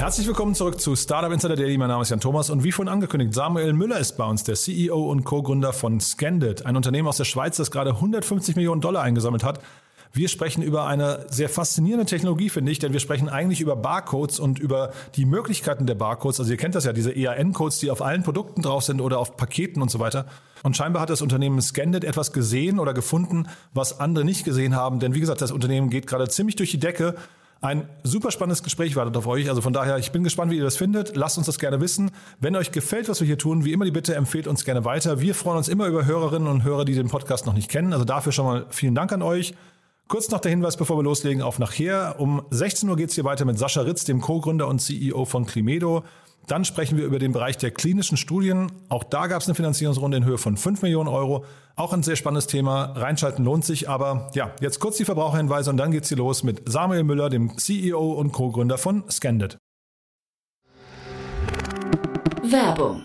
Herzlich willkommen zurück zu Startup Insider Daily. Mein Name ist Jan Thomas und wie vorhin angekündigt, Samuel Müller ist bei uns, der CEO und Co-Gründer von Scandit, ein Unternehmen aus der Schweiz, das gerade 150 Millionen Dollar eingesammelt hat. Wir sprechen über eine sehr faszinierende Technologie, finde ich, denn wir sprechen eigentlich über Barcodes und über die Möglichkeiten der Barcodes. Also ihr kennt das ja, diese EAN-Codes, die auf allen Produkten drauf sind oder auf Paketen und so weiter. Und scheinbar hat das Unternehmen Scandit etwas gesehen oder gefunden, was andere nicht gesehen haben. Denn wie gesagt, das Unternehmen geht gerade ziemlich durch die Decke. Ein super spannendes Gespräch wartet auf euch. Also von daher, ich bin gespannt, wie ihr das findet. Lasst uns das gerne wissen. Wenn euch gefällt, was wir hier tun, wie immer die Bitte, empfehlt uns gerne weiter. Wir freuen uns immer über Hörerinnen und Hörer, die den Podcast noch nicht kennen. Also dafür schon mal vielen Dank an euch. Kurz noch der Hinweis, bevor wir loslegen, auf nachher. Um 16 Uhr geht es hier weiter mit Sascha Ritz, dem Co-Gründer und CEO von Climedo. Dann sprechen wir über den Bereich der klinischen Studien. Auch da gab es eine Finanzierungsrunde in Höhe von 5 Millionen Euro. Auch ein sehr spannendes Thema. Reinschalten lohnt sich. Aber ja, jetzt kurz die Verbraucherhinweise und dann geht's hier los mit Samuel Müller, dem CEO und Co-Gründer von Scandit. Werbung.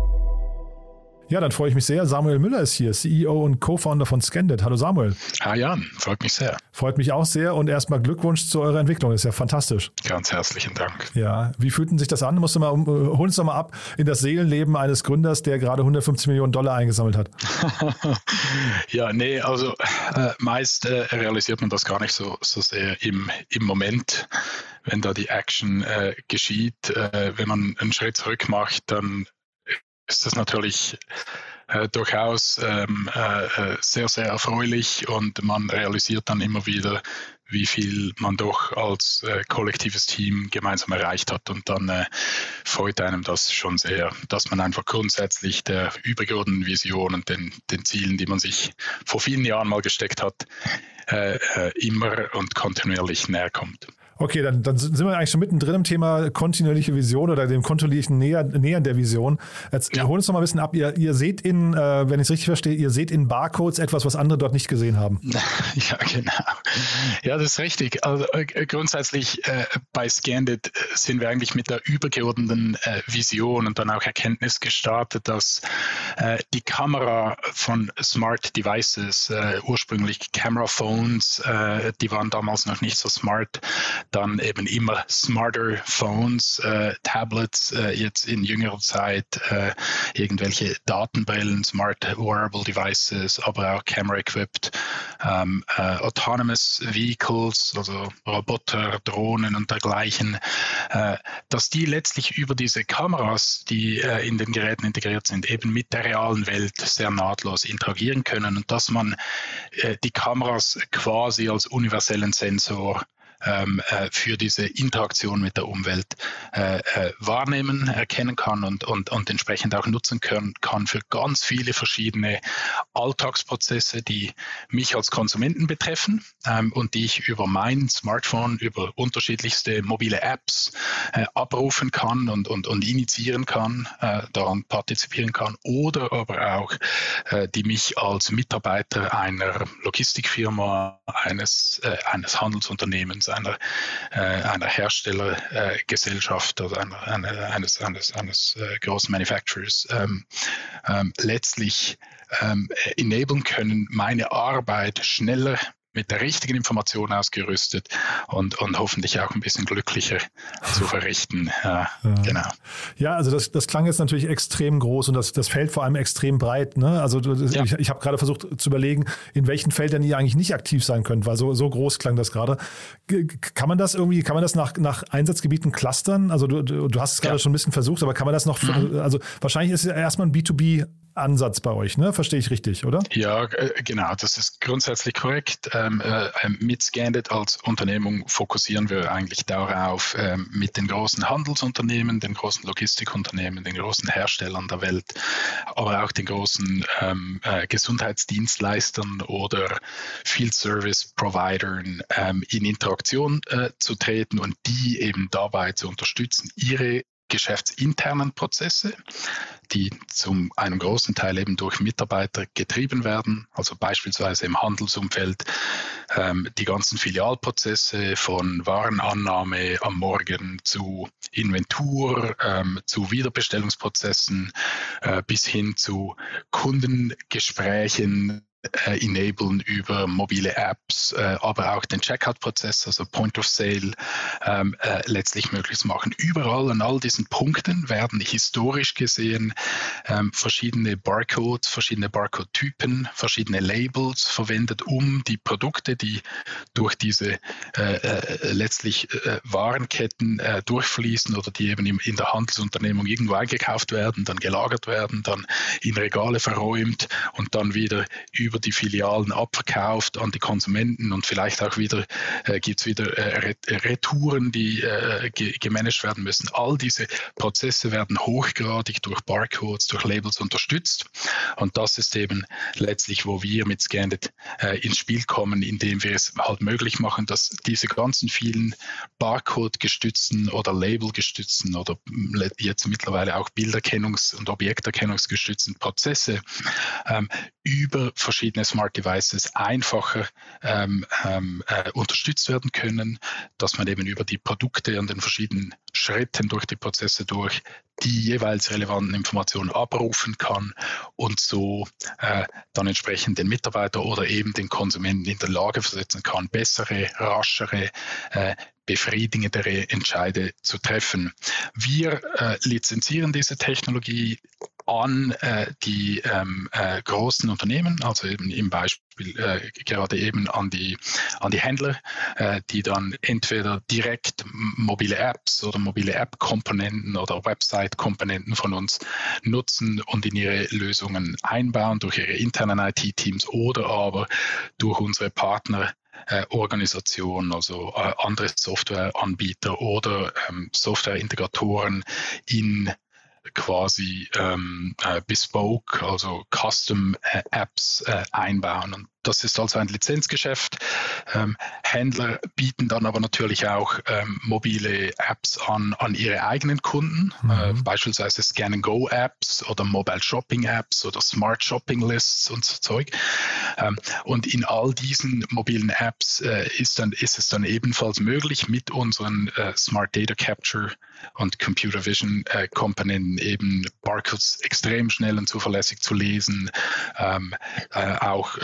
Ja, dann freue ich mich sehr. Samuel Müller ist hier, CEO und Co-Founder von Scandit. Hallo Samuel. Ah Jan, freut mich sehr. Freut mich auch sehr und erstmal Glückwunsch zu eurer Entwicklung. Das ist ja fantastisch. Ganz herzlichen Dank. Ja, wie fühlten sich das an? Musst du mal, hol uns doch mal ab in das Seelenleben eines Gründers, der gerade 150 Millionen Dollar eingesammelt hat. ja, nee, also äh, meist äh, realisiert man das gar nicht so, so sehr im, im Moment, wenn da die Action äh, geschieht. Äh, wenn man einen Schritt zurück macht, dann ist das natürlich äh, durchaus ähm, äh, sehr, sehr erfreulich und man realisiert dann immer wieder, wie viel man doch als äh, kollektives Team gemeinsam erreicht hat. Und dann äh, freut einem das schon sehr, dass man einfach grundsätzlich der übergeordneten Vision und den, den Zielen, die man sich vor vielen Jahren mal gesteckt hat, äh, äh, immer und kontinuierlich näher kommt. Okay, dann, dann sind wir eigentlich schon mittendrin im Thema kontinuierliche Vision oder dem kontinuierlichen Näher, Nähern der Vision. Jetzt ja. holen uns noch mal ein bisschen ab. Ihr, ihr seht in, äh, wenn ich es richtig verstehe, ihr seht in Barcodes etwas, was andere dort nicht gesehen haben. Ja, genau. Ja, das ist richtig. Also äh, grundsätzlich äh, bei Scandit äh, sind wir eigentlich mit der übergeordneten äh, Vision und dann auch Erkenntnis gestartet, dass äh, die Kamera von Smart Devices, ursprünglich Camera Phones, die waren damals noch nicht so smart, dann eben immer smarter Phones, äh, Tablets, äh, jetzt in jüngerer Zeit äh, irgendwelche Datenbrillen, Smart Wearable Devices, aber auch Camera-equipped, ähm, äh, Autonomous Vehicles, also Roboter, Drohnen und dergleichen, äh, dass die letztlich über diese Kameras, die äh, in den Geräten integriert sind, eben mit der realen Welt sehr nahtlos interagieren können und dass man die Kameras quasi als universellen Sensor ähm, äh, für diese Interaktion mit der Umwelt äh, äh, wahrnehmen, erkennen kann und, und, und entsprechend auch nutzen können, kann für ganz viele verschiedene Alltagsprozesse, die mich als Konsumenten betreffen ähm, und die ich über mein Smartphone, über unterschiedlichste mobile Apps äh, abrufen kann und, und, und initiieren kann, äh, daran partizipieren kann oder aber auch äh, die mich als Mitarbeiter einer Logistikfirma, eines, eines Handelsunternehmens einer, äh, einer Herstellergesellschaft oder einer, einer, eines, eines, eines äh, großen Manufacturers ähm, ähm, letztlich ähm, enablen können, meine Arbeit schneller mit der richtigen Information ausgerüstet und, und hoffentlich auch ein bisschen glücklicher zu verrichten. Ja, ja. Genau. Ja, also das, das klang jetzt natürlich extrem groß und das, das Feld vor allem extrem breit. Ne? Also das, ja. ich, ich habe gerade versucht zu überlegen, in welchen Feldern ihr eigentlich nicht aktiv sein könnt, weil so, so groß klang das gerade. Kann man das irgendwie, kann man das nach, nach Einsatzgebieten clustern? Also du, du hast es gerade schon ein bisschen versucht, aber kann man das noch, mhm. also wahrscheinlich ist es ja erstmal ein B2B Ansatz bei euch, ne? Verstehe ich richtig, oder? Ja, äh, genau, das ist grundsätzlich korrekt. Ähm, äh, ähm, mit Scandit als Unternehmung fokussieren wir eigentlich darauf, ähm, mit den großen Handelsunternehmen, den großen Logistikunternehmen, den großen Herstellern der Welt, aber auch den großen ähm, äh, Gesundheitsdienstleistern oder Field Service Providern ähm, in Interaktion äh, zu treten und die eben dabei zu unterstützen, ihre geschäftsinternen Prozesse, die zum einem großen Teil eben durch Mitarbeiter getrieben werden, also beispielsweise im Handelsumfeld ähm, die ganzen Filialprozesse von Warenannahme am Morgen zu Inventur, ähm, zu Wiederbestellungsprozessen äh, bis hin zu Kundengesprächen äh, enablen über mobile Apps, äh, aber auch den Checkout-Prozess, also Point of Sale, ähm, äh, letztlich möglich machen. Überall an all diesen Punkten werden historisch gesehen ähm, verschiedene Barcodes, verschiedene Barcode-Typen, verschiedene Labels verwendet, um die Produkte, die durch diese äh, äh, letztlich äh, Warenketten durchfließen oder die eben im, in der Handelsunternehmung irgendwo eingekauft werden, dann gelagert werden, dann in Regale verräumt und dann wieder über über die Filialen abverkauft an die Konsumenten und vielleicht auch wieder äh, gibt es wieder äh, Retouren, die äh, ge gemanagt werden müssen. All diese Prozesse werden hochgradig durch Barcodes, durch Labels unterstützt und das ist eben letztlich, wo wir mit Scandit äh, ins Spiel kommen, indem wir es halt möglich machen, dass diese ganzen vielen Barcode-gestützten oder Label-gestützten oder jetzt mittlerweile auch Bilderkennungs- und Objekterkennungsgestützten Prozesse ähm, über verschiedene verschiedene Smart Devices einfacher ähm, ähm, äh, unterstützt werden können, dass man eben über die Produkte und den verschiedenen Schritten durch die Prozesse durch die jeweils relevanten Informationen abrufen kann und so äh, dann entsprechend den Mitarbeiter oder eben den Konsumenten in der Lage versetzen kann, bessere, raschere, äh, befriedigendere Entscheide zu treffen. Wir äh, lizenzieren diese Technologie an äh, die ähm, äh, großen Unternehmen, also eben im Beispiel äh, gerade eben an die, an die Händler, äh, die dann entweder direkt mobile Apps oder mobile App-Komponenten oder Website-Komponenten von uns nutzen und in ihre Lösungen einbauen durch ihre internen IT-Teams oder aber durch unsere Partner äh, Organisationen, also äh, andere Softwareanbieter oder ähm, Softwareintegratoren in quasi ähm, äh, bespoke, also Custom äh, Apps äh, einbauen. Und das ist also ein Lizenzgeschäft. Ähm, Händler bieten dann aber natürlich auch ähm, mobile Apps an, an ihre eigenen Kunden, mhm. äh, beispielsweise Scan-and-Go-Apps oder Mobile Shopping-Apps oder Smart Shopping-Lists und so Zeug. Ähm, und in all diesen mobilen Apps äh, ist, dann, ist es dann ebenfalls möglich, mit unseren äh, Smart Data Capture und Computer Vision äh, Komponenten eben Barcodes extrem schnell und zuverlässig zu lesen, ähm, äh, auch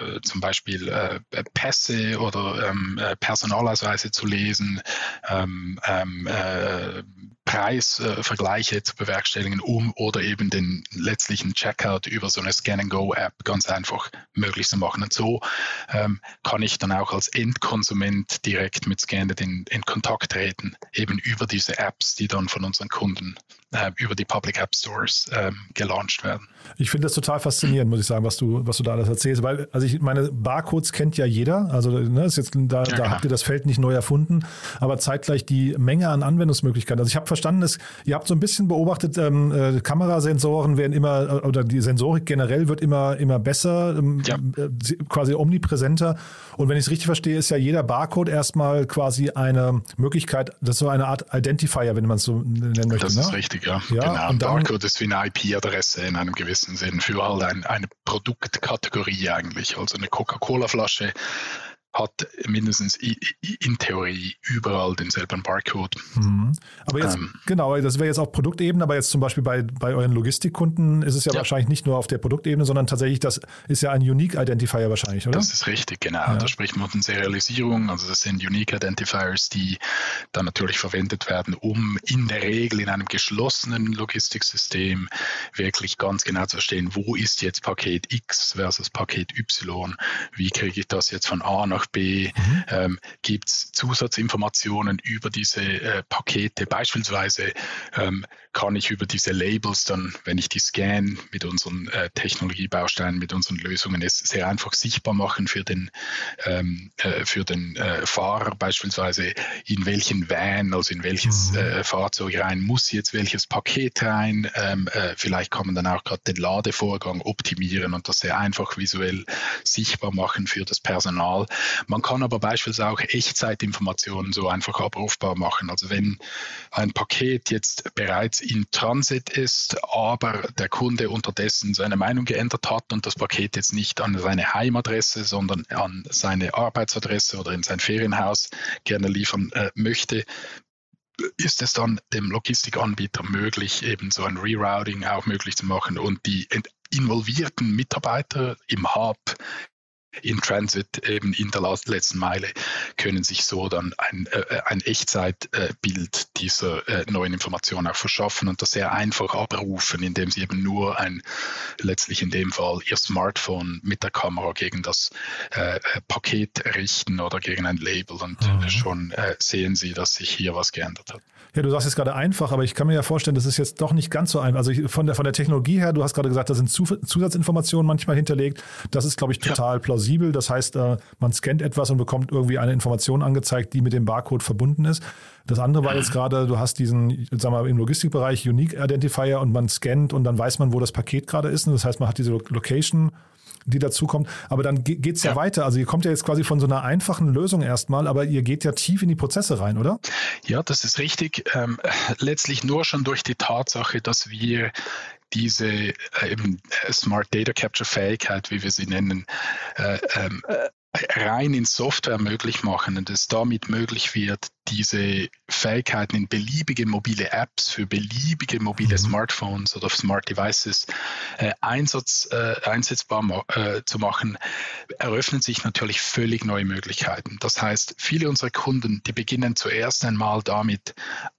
äh, zum Beispiel äh, Pässe oder ähm, äh, Personalausweise zu lesen, ähm, ähm, äh, Preisvergleiche zu bewerkstelligen, um oder eben den letztlichen Checkout über so eine Scan-and-Go-App ganz einfach möglich zu machen. Und so ähm, kann ich dann auch als Endkonsument direkt mit Scannet in, in Kontakt treten, eben über diese Apps, die dann von unseren Kunden äh, über die Public App Stores ähm, gelauncht werden. Ich finde das total faszinierend, muss ich sagen, was du, was du da alles erzählst. Weil, also ich meine, Barcodes kennt ja jeder. Also ne, ist jetzt, da, ja, da habt ihr das Feld nicht neu erfunden, aber zeitgleich die Menge an Anwendungsmöglichkeiten. Also ich habe verstanden, dass ihr habt so ein bisschen beobachtet, ähm, äh, Kamerasensoren werden immer, oder die Sensorik generell wird immer, immer besser, ähm, ja. äh, quasi omnipräsenter. Und wenn ich es richtig verstehe, ist ja jeder Barcode erstmal quasi eine Möglichkeit, das ist so eine Art Identifier, wenn man es so nennen möchte. Das ist ne? richtig, ja. ja genau. Und Barcode ist wie eine IP-Adresse in einem gewissen Sinn für halt ein, eine Produktkategorie eigentlich. Also eine Coca-Cola-Flasche hat mindestens in Theorie überall denselben Barcode. Mhm. Aber jetzt, ähm, genau, das wäre jetzt auf Produktebene, aber jetzt zum Beispiel bei, bei euren Logistikkunden ist es ja, ja, wahrscheinlich nicht nur auf der Produktebene, sondern tatsächlich, das ist ja ein Unique Identifier wahrscheinlich, oder? Das ist richtig, genau. Ja. Da spricht man von Serialisierung. Also das sind Unique Identifiers, die dann natürlich verwendet werden, um in der Regel in einem geschlossenen Logistiksystem wirklich ganz genau zu verstehen, wo ist jetzt Paket X versus Paket Y, wie kriege ich das jetzt von A nach B, mhm. ähm, gibt es Zusatzinformationen über diese äh, Pakete, beispielsweise ähm, kann ich über diese Labels dann, wenn ich die scan mit unseren äh, Technologiebausteinen, mit unseren Lösungen, es sehr einfach sichtbar machen für den, ähm, äh, für den äh, Fahrer beispielsweise, in welchen Van, also in welches mhm. Äh, Fahrzeug rein muss jetzt welches Paket rein. Ähm, äh, vielleicht kann man dann auch gerade den Ladevorgang optimieren und das sehr einfach visuell sichtbar machen für das Personal. Man kann aber beispielsweise auch Echtzeitinformationen so einfach abrufbar machen. Also wenn ein Paket jetzt bereits in Transit ist, aber der Kunde unterdessen seine Meinung geändert hat und das Paket jetzt nicht an seine Heimadresse, sondern an seine Arbeitsadresse oder in sein Ferienhaus gerne liefern äh, möchte, ist es dann dem Logistikanbieter möglich, eben so ein Rerouting auch möglich zu machen und die involvierten Mitarbeiter im Hub in Transit eben in der letzten Meile können sich so dann ein, äh, ein Echtzeitbild dieser äh, neuen Information auch verschaffen und das sehr einfach abrufen, indem sie eben nur ein, letztlich in dem Fall ihr Smartphone mit der Kamera gegen das äh, Paket richten oder gegen ein Label und mhm. schon äh, sehen sie, dass sich hier was geändert hat. Ja, du sagst jetzt gerade einfach, aber ich kann mir ja vorstellen, das ist jetzt doch nicht ganz so einfach. Also von der, von der Technologie her, du hast gerade gesagt, da sind Zusatzinformationen manchmal hinterlegt. Das ist, glaube ich, total ja. plausibel. Das heißt, äh, man scannt etwas und bekommt irgendwie eine Information angezeigt, die mit dem Barcode verbunden ist. Das andere war jetzt gerade, du hast diesen, sagen wir mal, im Logistikbereich Unique Identifier und man scannt und dann weiß man, wo das Paket gerade ist. Und das heißt, man hat diese Location die dazukommt. Aber dann geht es ja. ja. weiter. Also ihr kommt ja jetzt quasi von so einer einfachen Lösung erstmal, aber ihr geht ja tief in die Prozesse rein, oder? Ja, das ist richtig. Ähm, letztlich nur schon durch die Tatsache, dass wir diese äh, eben Smart Data Capture Fähigkeit, wie wir sie nennen, äh, ähm, äh, rein in Software möglich machen und es damit möglich wird, diese Fähigkeiten in beliebige mobile Apps für beliebige mobile mhm. Smartphones oder Smart Devices äh, Einsatz, äh, einsetzbar ma äh, zu machen, eröffnen sich natürlich völlig neue Möglichkeiten. Das heißt, viele unserer Kunden, die beginnen zuerst einmal damit,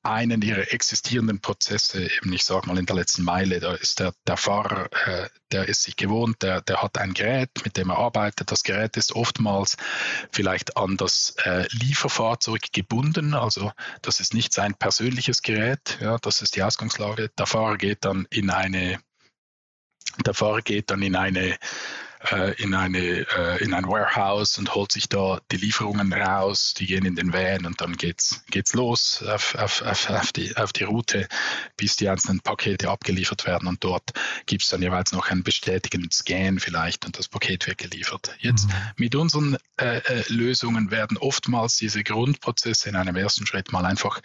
einen ihrer existierenden Prozesse, eben ich sage mal in der letzten Meile, da ist der, der Fahrer, äh, der ist sich gewohnt, der, der hat ein Gerät, mit dem er arbeitet. Das Gerät ist oftmals vielleicht an das äh, Lieferfahrzeug gebunden. Also das ist nicht sein persönliches Gerät, ja, das ist die Ausgangslage. Der Fahrer geht dann in eine, der Fahrer geht dann in eine in, eine, äh, in ein Warehouse und holt sich da die Lieferungen raus, die gehen in den Van und dann geht's, geht's los auf, auf, auf, auf, die, auf die Route, bis die einzelnen Pakete abgeliefert werden und dort gibt es dann jeweils noch einen bestätigenden Scan vielleicht und das Paket wird geliefert. Jetzt mhm. mit unseren äh, äh Lösungen werden oftmals diese Grundprozesse in einem ersten Schritt mal einfach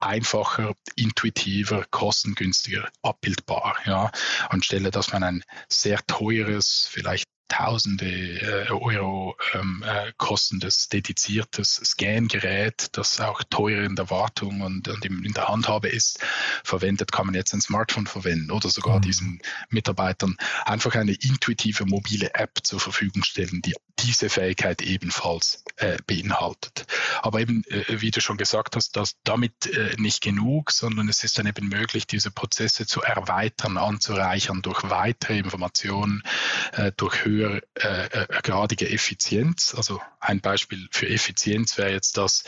einfacher, intuitiver, kostengünstiger abbildbar. Ja, anstelle, dass man ein sehr teures, vielleicht Tausende äh, Euro ähm, äh, kostendes, dediziertes Scan-Gerät, das auch teuer in der Wartung und, und in der Handhabe ist, verwendet, kann man jetzt ein Smartphone verwenden oder sogar mhm. diesen Mitarbeitern einfach eine intuitive mobile App zur Verfügung stellen, die diese Fähigkeit ebenfalls äh, beinhaltet. Aber eben, äh, wie du schon gesagt hast, dass damit äh, nicht genug, sondern es ist dann eben möglich, diese Prozesse zu erweitern, anzureichern durch weitere Informationen, äh, durch höhere höhergradige äh, Effizienz. Also ein Beispiel für Effizienz wäre jetzt, dass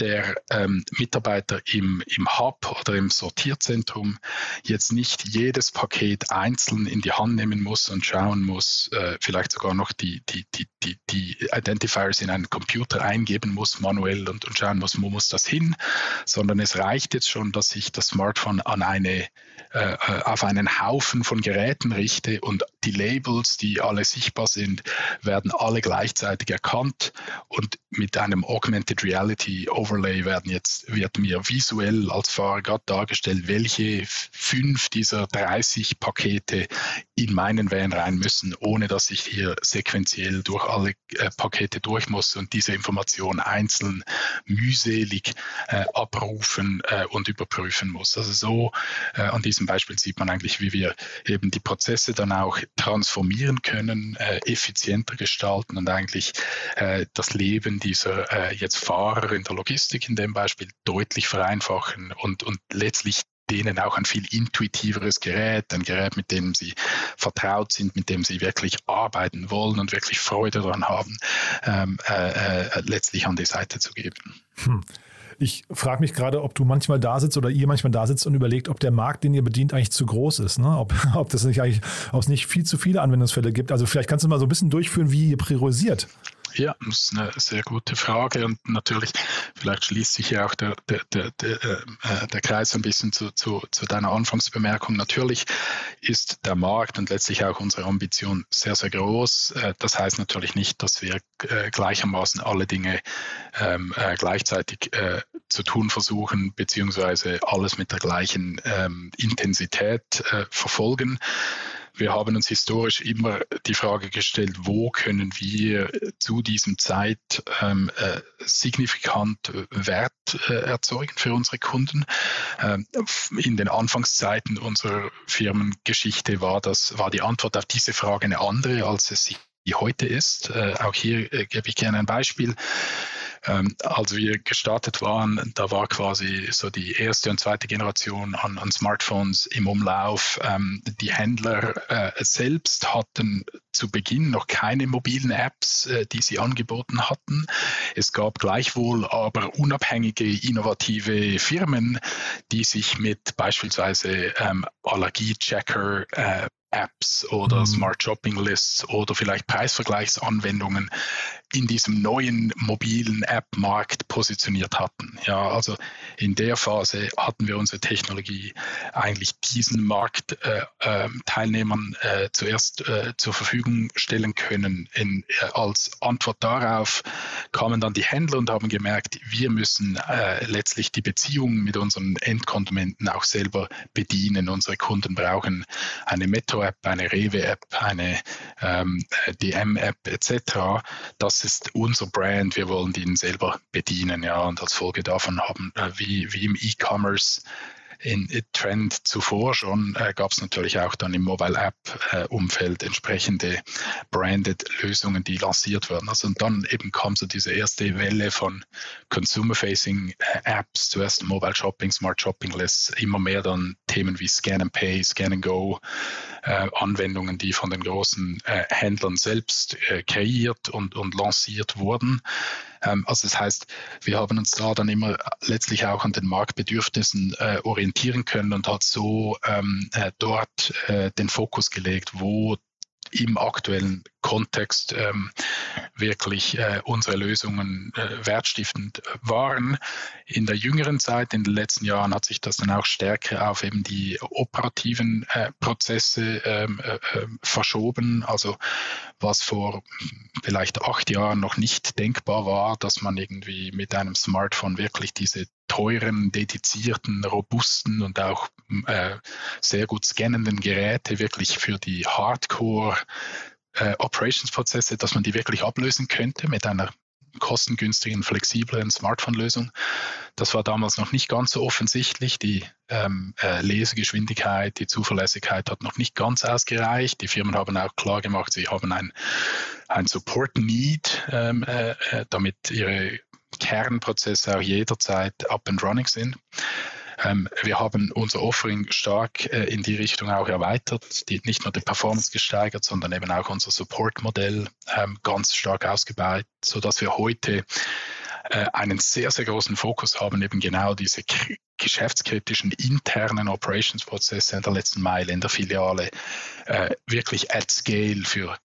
der ähm, Mitarbeiter im, im Hub oder im Sortierzentrum jetzt nicht jedes Paket einzeln in die Hand nehmen muss und schauen muss, äh, vielleicht sogar noch die, die, die, die, die Identifiers in einen Computer eingeben muss, manuell und, und schauen muss, wo muss das hin, sondern es reicht jetzt schon, dass ich das Smartphone an eine, äh, äh auf einen Haufen von Geräten richte und die Labels, die alle sichtbar sind, werden alle gleichzeitig erkannt und mit einem Augmented Reality Overlay werden jetzt, wird mir visuell als Fahrer gerade dargestellt, welche fünf dieser 30 Pakete in meinen Van rein müssen, ohne dass ich hier sequenziell durch alle äh, Pakete durch muss und diese Information einzeln mühselig äh, abrufen äh, und überprüfen muss. Also so äh, an diesem Beispiel sieht man eigentlich, wie wir eben die Prozesse dann auch transformieren können, äh, effizienter gestalten und eigentlich äh, das Leben dieser jetzt Fahrer in der Logistik in dem Beispiel deutlich vereinfachen und, und letztlich denen auch ein viel intuitiveres Gerät, ein Gerät, mit dem sie vertraut sind, mit dem sie wirklich arbeiten wollen und wirklich Freude daran haben, ähm, äh, äh, letztlich an die Seite zu geben. Hm. Ich frage mich gerade, ob du manchmal da sitzt oder ihr manchmal da sitzt und überlegt, ob der Markt, den ihr bedient, eigentlich zu groß ist. Ne? Ob, ob, das nicht eigentlich, ob es nicht viel zu viele Anwendungsfälle gibt. Also vielleicht kannst du mal so ein bisschen durchführen, wie ihr priorisiert. Ja, das ist eine sehr gute Frage und natürlich, vielleicht schließt sich ja auch der, der, der, der, äh, der Kreis ein bisschen zu, zu, zu deiner Anfangsbemerkung. Natürlich ist der Markt und letztlich auch unsere Ambition sehr, sehr groß. Äh, das heißt natürlich nicht, dass wir äh, gleichermaßen alle Dinge ähm, gleichzeitig zu tun versuchen, beziehungsweise alles mit der gleichen ähm, Intensität verfolgen. Wir haben uns historisch immer die Frage gestellt, wo können wir zu diesem Zeit ähm, äh, signifikant Wert äh, erzeugen für unsere Kunden. Ähm, in den Anfangszeiten unserer Firmengeschichte war das, war die Antwort auf diese Frage eine andere, als es sie heute ist. Äh, auch hier äh, gebe ich gerne ein Beispiel. Ähm, als wir gestartet waren, da war quasi so die erste und zweite Generation an, an Smartphones im Umlauf. Ähm, die Händler äh, selbst hatten zu Beginn noch keine mobilen Apps, äh, die sie angeboten hatten. Es gab gleichwohl aber unabhängige, innovative Firmen, die sich mit beispielsweise ähm, Allergiechecker äh, Apps oder mhm. Smart Shopping Lists oder vielleicht Preisvergleichsanwendungen in diesem neuen mobilen App-Markt positioniert hatten. Ja, also in der Phase hatten wir unsere Technologie eigentlich diesen Marktteilnehmern äh, äh, zuerst äh, zur Verfügung stellen können. In, äh, als Antwort darauf kamen dann die Händler und haben gemerkt, wir müssen äh, letztlich die Beziehung mit unseren Endkonsumenten auch selber bedienen. Unsere Kunden brauchen eine Metro-App, eine Rewe-App, eine ähm, DM-App etc. Das ist unser Brand, wir wollen den selber bedienen, ja, und als Folge davon haben, äh, wie, wie im E-Commerce in Trend zuvor schon äh, gab es natürlich auch dann im Mobile App äh, Umfeld entsprechende branded Lösungen, die lanciert wurden. Also und dann eben kam so diese erste Welle von Consumer Facing äh, Apps, zuerst Mobile Shopping, Smart Shopping Lists, immer mehr dann Themen wie Scan and Pay, Scan and Go, äh, Anwendungen, die von den großen äh, Händlern selbst kreiert und, und lanciert wurden. Ähm, also das heißt, wir haben uns da dann immer letztlich auch an den Marktbedürfnissen äh, orientieren können und hat so ähm, äh, dort äh, den Fokus gelegt, wo im aktuellen Kontext ähm, wirklich äh, unsere Lösungen äh, wertstiftend waren. In der jüngeren Zeit, in den letzten Jahren, hat sich das dann auch stärker auf eben die operativen äh, Prozesse ähm, äh, ähm, verschoben. Also was vor vielleicht acht Jahren noch nicht denkbar war, dass man irgendwie mit einem Smartphone wirklich diese teuren, dedizierten, robusten und auch äh, sehr gut scannenden Geräte wirklich für die Hardcore äh, Operations-Prozesse, dass man die wirklich ablösen könnte mit einer kostengünstigen, flexiblen Smartphone-Lösung. Das war damals noch nicht ganz so offensichtlich. Die ähm, äh, Lesegeschwindigkeit, die Zuverlässigkeit hat noch nicht ganz ausgereicht. Die Firmen haben auch klar gemacht, sie haben ein, ein Support-Need, ähm, äh, äh damit ihre Kernprozesse auch jederzeit up and running sind. Ähm, wir haben unser Offering stark äh, in die Richtung auch erweitert, die, nicht nur die Performance gesteigert, sondern eben auch unser Support-Modell ähm, ganz stark ausgebaut, sodass wir heute äh, einen sehr, sehr großen Fokus haben, eben genau diese geschäftskritischen internen Operations-Prozesse in der letzten Meile in der Filiale äh, wirklich at scale für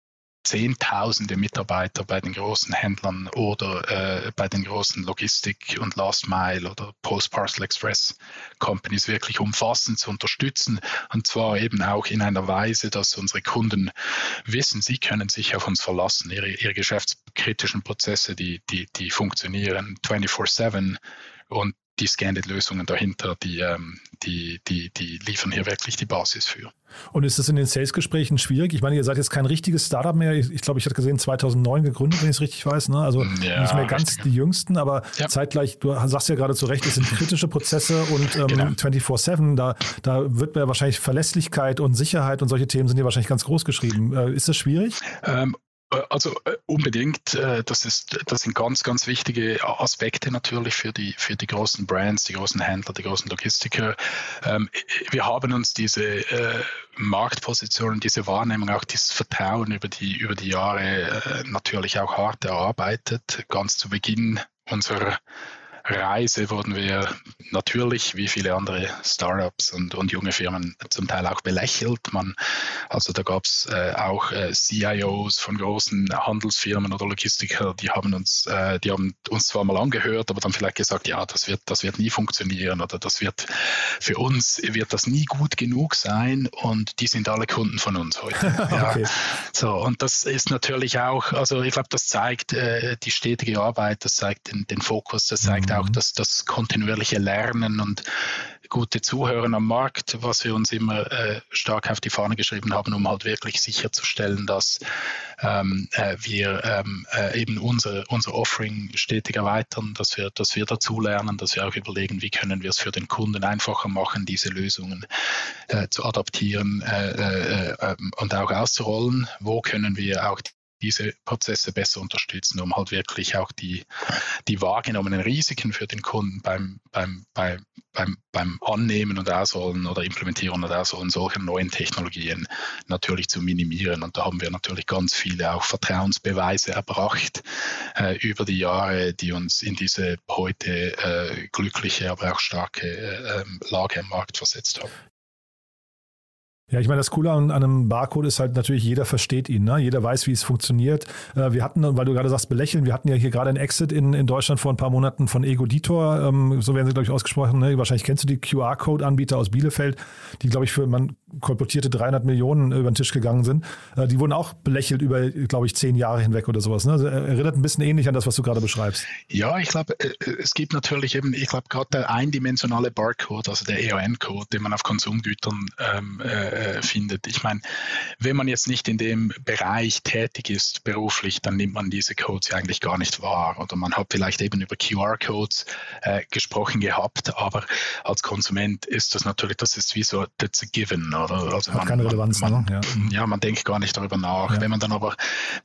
Zehntausende Mitarbeiter bei den großen Händlern oder äh, bei den großen Logistik- und Last-Mile oder Post-Parcel Express Companies wirklich umfassend zu unterstützen. Und zwar eben auch in einer Weise, dass unsere Kunden wissen, sie können sich auf uns verlassen. Ihre, ihre geschäftskritischen Prozesse, die, die, die funktionieren 24-7 und die Scanded-Lösungen dahinter, die, ähm, die, die, die liefern hier wirklich die Basis für. Und ist das in den Sales-Gesprächen schwierig? Ich meine, ihr seid jetzt kein richtiges Startup mehr. Ich, glaube, ich hatte gesehen, 2009 gegründet, wenn ich es richtig weiß. Ne? Also ja, nicht mehr ganz richtig. die jüngsten, aber ja. zeitgleich, du sagst ja gerade zu Recht, es sind kritische Prozesse und ähm, genau. 24-7, da, da wird mir wahrscheinlich Verlässlichkeit und Sicherheit und solche Themen sind hier wahrscheinlich ganz groß geschrieben. Äh, ist das schwierig? Ähm, äh, also äh, unbedingt. Äh, das, ist, das sind ganz, ganz wichtige Aspekte natürlich für die, für die großen Brands, die großen Händler, die großen Logistiker. Ähm, wir haben uns diese Marktposition, diese Wahrnehmung, auch dieses Vertrauen über die, über die Jahre natürlich auch hart erarbeitet. Ganz zu Beginn unserer Reise wurden wir natürlich, wie viele andere Startups und, und junge Firmen, zum Teil auch belächelt. Man, also da gab es äh, auch äh, CIOs von großen Handelsfirmen oder Logistiker, die haben uns, äh, die haben uns zwar mal angehört, aber dann vielleicht gesagt, ja, das wird, das wird nie funktionieren oder das wird für uns wird das nie gut genug sein und die sind alle Kunden von uns heute. ja. okay. So und das ist natürlich auch, also ich glaube, das zeigt äh, die stetige Arbeit, das zeigt den, den Fokus, das zeigt mhm auch mhm. das, das kontinuierliche Lernen und gute Zuhören am Markt, was wir uns immer äh, stark auf die Fahne geschrieben haben, um halt wirklich sicherzustellen, dass ähm, äh, wir ähm, äh, eben unser, unser Offering stetig erweitern, dass wir, dass wir dazulernen, dass wir auch überlegen, wie können wir es für den Kunden einfacher machen, diese Lösungen äh, zu adaptieren äh, äh, ähm, und auch auszurollen. Wo können wir auch diese Prozesse besser unterstützen, um halt wirklich auch die, die wahrgenommenen Risiken für den Kunden beim, beim, beim, beim, beim Annehmen und Ausrollen oder Implementieren und Ausrollen solcher neuen Technologien natürlich zu minimieren. Und da haben wir natürlich ganz viele auch Vertrauensbeweise erbracht äh, über die Jahre, die uns in diese heute äh, glückliche, aber auch starke äh, Lage im Markt versetzt haben. Ja, ich meine, das Coole an, einem Barcode ist halt natürlich, jeder versteht ihn, ne? jeder weiß, wie es funktioniert. Äh, wir hatten, weil du gerade sagst, belächeln, wir hatten ja hier gerade ein Exit in, in Deutschland vor ein paar Monaten von Egoditor, ähm, so werden sie, glaube ich, ausgesprochen. Ne? Wahrscheinlich kennst du die QR-Code-Anbieter aus Bielefeld, die, glaube ich, für man kolportierte 300 Millionen über den Tisch gegangen sind. Äh, die wurden auch belächelt über, glaube ich, zehn Jahre hinweg oder sowas. Ne? Also erinnert ein bisschen ähnlich an das, was du gerade beschreibst. Ja, ich glaube, äh, es gibt natürlich eben, ich glaube, gerade der eindimensionale Barcode, also der EON-Code, den man auf Konsumgütern ähm, äh, äh, findet. Ich meine, wenn man jetzt nicht in dem Bereich tätig ist beruflich, dann nimmt man diese Codes ja eigentlich gar nicht wahr. Oder man hat vielleicht eben über QR-Codes äh, gesprochen gehabt, aber als Konsument ist das natürlich, das ist wie so, that's a given. Oder? Also hat man, keine Relevanz, man, man, ja. ja. man denkt gar nicht darüber nach. Ja. Wenn man dann aber,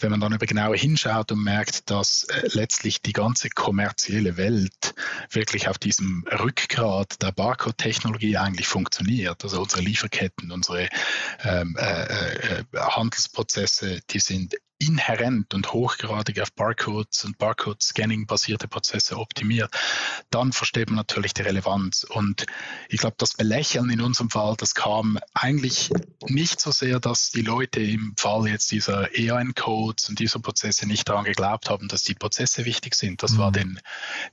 wenn man dann über genauer hinschaut und merkt, dass äh, letztlich die ganze kommerzielle Welt wirklich auf diesem Rückgrat der Barcode-Technologie eigentlich funktioniert, also unsere Lieferketten, unsere ähm, äh, äh, Handelsprozesse, die sind inhärent und hochgradig auf Barcodes und Barcode-Scanning basierte Prozesse optimiert, dann versteht man natürlich die Relevanz. Und ich glaube, das Belächeln in unserem Fall, das kam eigentlich nicht so sehr, dass die Leute im Fall jetzt dieser EAN-Codes und dieser Prozesse nicht daran geglaubt haben, dass die Prozesse wichtig sind. Das, mhm. war, den,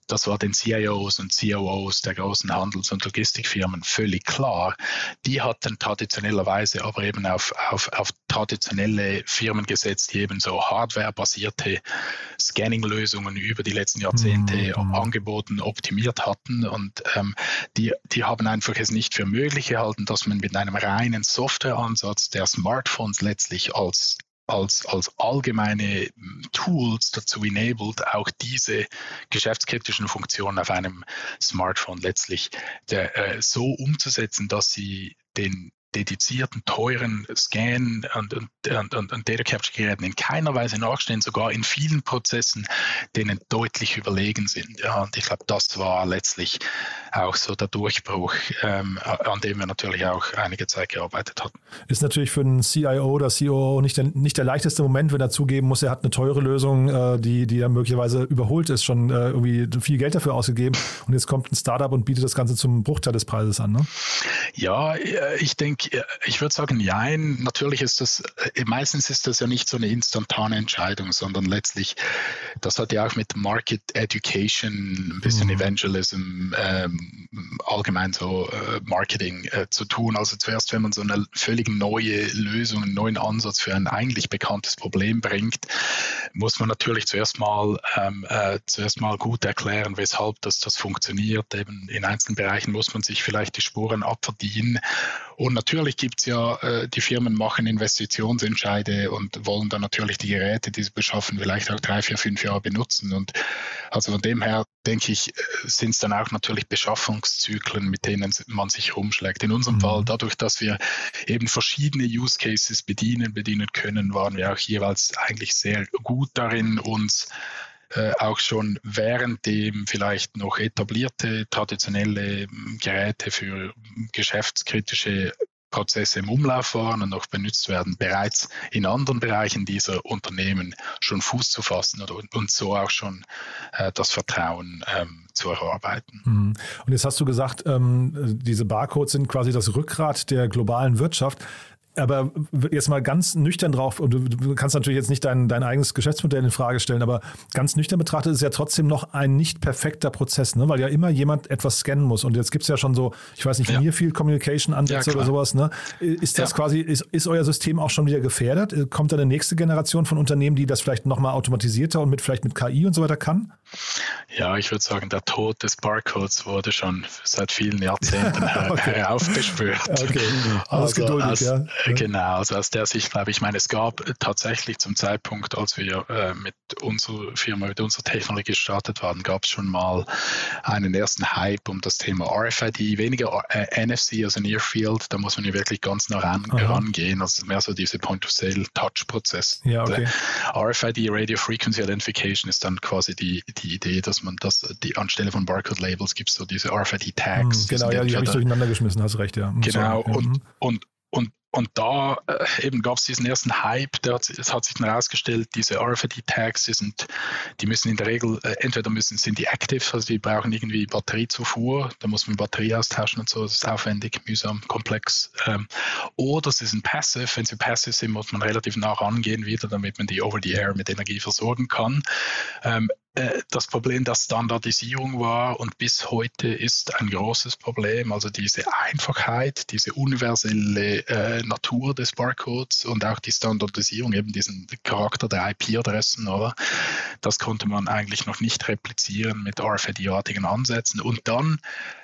das war den CIOs und COOs der großen Handels- und Logistikfirmen völlig klar. Die hatten traditionellerweise aber eben auf, auf, auf traditionelle Firmen gesetzt, die eben so hardwarebasierte Scanning-Lösungen über die letzten Jahrzehnte mhm. angeboten, optimiert hatten. Und ähm, die, die haben einfach es nicht für möglich gehalten, dass man mit einem reinen Softwareansatz der Smartphones letztlich als als, als allgemeine Tools dazu enabled, auch diese geschäftskritischen Funktionen auf einem Smartphone letztlich der, äh, so umzusetzen, dass sie den dedizierten, teuren Scan- und, und, und, und Data Capture-Geräten in keiner Weise nachstehen, sogar in vielen Prozessen, denen deutlich überlegen sind. Ja, und ich glaube, das war letztlich auch so der Durchbruch, ähm, an dem wir natürlich auch einige Zeit gearbeitet hatten. Ist natürlich für einen CIO oder COO nicht der, nicht der leichteste Moment, wenn er zugeben muss, er hat eine teure Lösung, äh, die, die dann möglicherweise überholt ist, schon äh, irgendwie viel Geld dafür ausgegeben und jetzt kommt ein Startup und bietet das Ganze zum Bruchteil des Preises an. Ne? Ja, äh, ich denke, ich würde sagen, nein. Natürlich ist das, äh, meistens ist das ja nicht so eine instantane Entscheidung, sondern letztlich, das hat ja auch mit Market Education, ein bisschen mhm. Evangelism, ähm, allgemein so äh, Marketing äh, zu tun. Also zuerst, wenn man so eine völlig neue Lösung, einen neuen Ansatz für ein eigentlich bekanntes Problem bringt, muss man natürlich zuerst mal, ähm, äh, zuerst mal gut erklären, weshalb das, das funktioniert. Eben in einzelnen Bereichen muss man sich vielleicht die Spuren abverdienen. Und natürlich gibt es ja, äh, die Firmen machen Investitionsentscheide und wollen dann natürlich die Geräte, die sie beschaffen, vielleicht auch drei, vier, fünf Jahre benutzen. Und also von dem her denke ich, äh, sind es dann auch natürlich Beschaffungszyklen, mit denen man sich rumschlägt. In unserem mhm. Fall, dadurch, dass wir eben verschiedene Use Cases bedienen, bedienen können, waren wir auch jeweils eigentlich sehr gut darin, uns äh, auch schon währenddem vielleicht noch etablierte traditionelle Geräte für geschäftskritische Prozesse im Umlauf waren und noch benutzt werden, bereits in anderen Bereichen dieser Unternehmen schon Fuß zu fassen oder, und so auch schon äh, das Vertrauen ähm, zu erarbeiten. Mhm. Und jetzt hast du gesagt, ähm, diese Barcodes sind quasi das Rückgrat der globalen Wirtschaft. Aber jetzt mal ganz nüchtern drauf, und du, kannst natürlich jetzt nicht dein, dein eigenes Geschäftsmodell in Frage stellen, aber ganz nüchtern betrachtet ist ja trotzdem noch ein nicht perfekter Prozess, ne? weil ja immer jemand etwas scannen muss. Und jetzt gibt es ja schon so, ich weiß nicht, ja. Near Communication-Ansätze ja, oder sowas. Ne? Ist das ja. quasi, ist, ist euer System auch schon wieder gefährdet? Kommt da eine nächste Generation von Unternehmen, die das vielleicht nochmal automatisierter und mit vielleicht mit KI und so weiter kann? Ja, ich würde sagen, der Tod des Barcodes wurde schon seit vielen Jahrzehnten okay. heraufgespürt. Okay, alles also als, ja. Genau, also aus der Sicht glaube ich, ich meine, es gab tatsächlich zum Zeitpunkt, als wir äh, mit unserer Firma, mit unserer Technologie gestartet waren, gab es schon mal einen ersten Hype um das Thema RFID, weniger äh, NFC, also Near Field, da muss man ja wirklich ganz nah ran, rangehen, also mehr so diese Point-of-Sale-Touch-Prozess. Ja, okay. RFID, Radio Frequency Identification, ist dann quasi die, die Idee, dass man das, die anstelle von Barcode-Labels gibt es so diese RFID-Tags. Mhm, genau, ja, die habe ich durcheinander geschmissen, hast recht, ja. Genau, so, und, mhm. und, und und da äh, eben gab es diesen ersten Hype, der hat, es hat sich dann herausgestellt, diese RFID-Tags, sind, die müssen in der Regel, äh, entweder müssen, sind die active, also die brauchen irgendwie Batteriezufuhr, da muss man Batterie austauschen und so, das ist aufwendig, mühsam, komplex. Ähm, oder sie sind passive, wenn sie passive sind, muss man relativ nah rangehen wieder, damit man die over the air mit Energie versorgen kann. Ähm, äh, das Problem der Standardisierung war und bis heute ist ein großes Problem. Also diese Einfachheit, diese universelle äh, Natur des Barcodes und auch die Standardisierung, eben diesen Charakter der IP-Adressen, oder? Das konnte man eigentlich noch nicht replizieren mit RFID-artigen Ansätzen. Und dann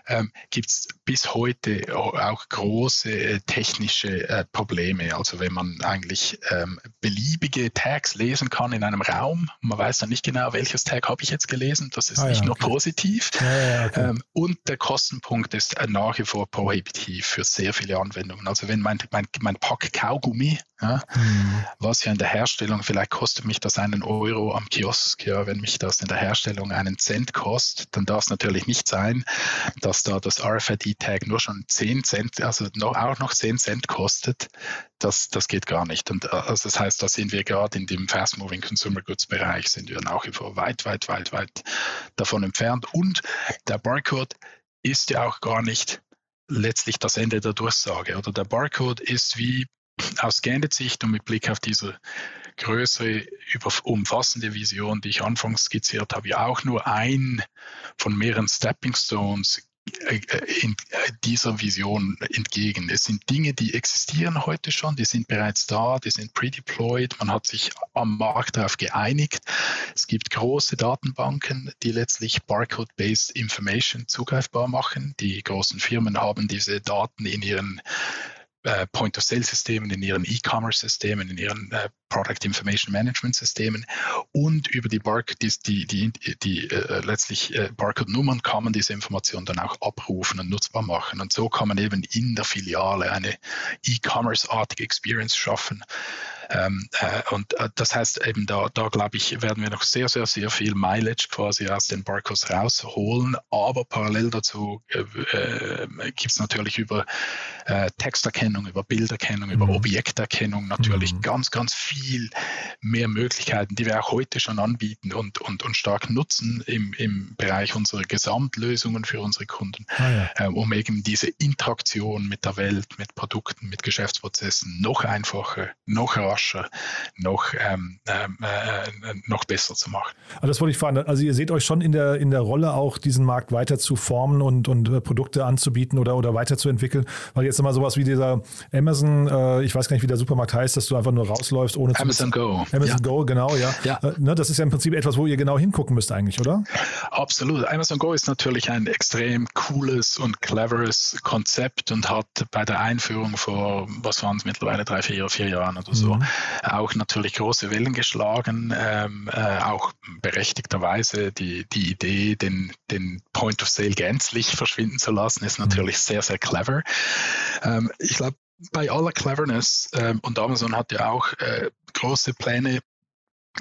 ähm, gibt es bis heute auch große äh, technische äh, Probleme. Also wenn man eigentlich ähm, beliebige Tags lesen kann in einem Raum, man weiß dann nicht genau, welches Tag habe ich jetzt gelesen, das ist ah, nicht ja, nur okay. positiv. Ja, ja, okay. ähm, und der Kostenpunkt ist äh, nach wie vor prohibitiv für sehr viele Anwendungen. Also wenn mein, mein, mein Pack Kaugummi, mhm. was ja in der Herstellung, vielleicht kostet mich das einen Euro am Kiosk, ja, wenn mich das in der Herstellung einen Cent kostet, dann darf es natürlich nicht sein, dass dass da das RFID-Tag nur schon 10 Cent, also noch, auch noch 10 Cent kostet, das, das geht gar nicht. Und äh, also das heißt, da sind wir gerade in dem Fast-Moving Consumer Goods-Bereich, sind wir nach wie vor weit, weit, weit, weit davon entfernt. Und der Barcode ist ja auch gar nicht letztlich das Ende der Durchsage. Oder der Barcode ist wie aus Scannet-Sicht und mit Blick auf diese größere, umfassende Vision, die ich anfangs skizziert habe, ja auch nur ein von mehreren Stepping Stones dieser Vision entgegen. Es sind Dinge, die existieren heute schon, die sind bereits da, die sind pre-deployed, man hat sich am Markt darauf geeinigt. Es gibt große Datenbanken, die letztlich Barcode-based Information zugreifbar machen. Die großen Firmen haben diese Daten in ihren äh, Point-of-Sale-Systemen, in ihren E-Commerce-Systemen, in ihren äh, Product Information Management-Systemen und über die, Barc die, die, die, die äh, letztlich äh, Barcode-Nummern kann man diese Information dann auch abrufen und nutzbar machen. Und so kann man eben in der Filiale eine E-Commerce-artige Experience schaffen, und äh, das heißt eben da, da glaube ich, werden wir noch sehr, sehr, sehr viel Mileage quasi aus den Barcodes rausholen. Aber parallel dazu äh, äh gibt es natürlich über äh, Texterkennung, über Bilderkennung, mhm. über Objekterkennung natürlich mhm. ganz, ganz viel mehr Möglichkeiten, die wir auch heute schon anbieten und, und, und stark nutzen im, im Bereich unserer Gesamtlösungen für unsere Kunden, ah, ja. äh, um eben diese Interaktion mit der Welt, mit Produkten, mit Geschäftsprozessen noch einfacher, noch rascher, noch, ähm, ähm äh, noch besser zu machen. Also das wollte ich fragen. Also ihr seht euch schon in der, in der Rolle auch, diesen Markt weiter zu formen und, und äh, Produkte anzubieten oder, oder weiterzuentwickeln, weil jetzt immer sowas wie dieser Amazon, äh, ich weiß gar nicht, wie der Supermarkt heißt, dass du einfach nur rausläufst, ohne Amazon zu Go. Amazon ja. Go, genau, ja. ja. Äh, ne, das ist ja im Prinzip etwas, wo ihr genau hingucken müsst eigentlich, oder? Absolut. Amazon Go ist natürlich ein extrem cooles und cleveres Konzept und hat bei der Einführung vor, was waren es mittlerweile, drei, vier, vier Jahren oder so, mhm. Auch natürlich große Wellen geschlagen, ähm, äh, auch berechtigterweise die, die Idee, den, den Point of Sale gänzlich verschwinden zu lassen, ist mhm. natürlich sehr, sehr clever. Ähm, ich glaube, bei aller Cleverness, ähm, und Amazon hat ja auch äh, große Pläne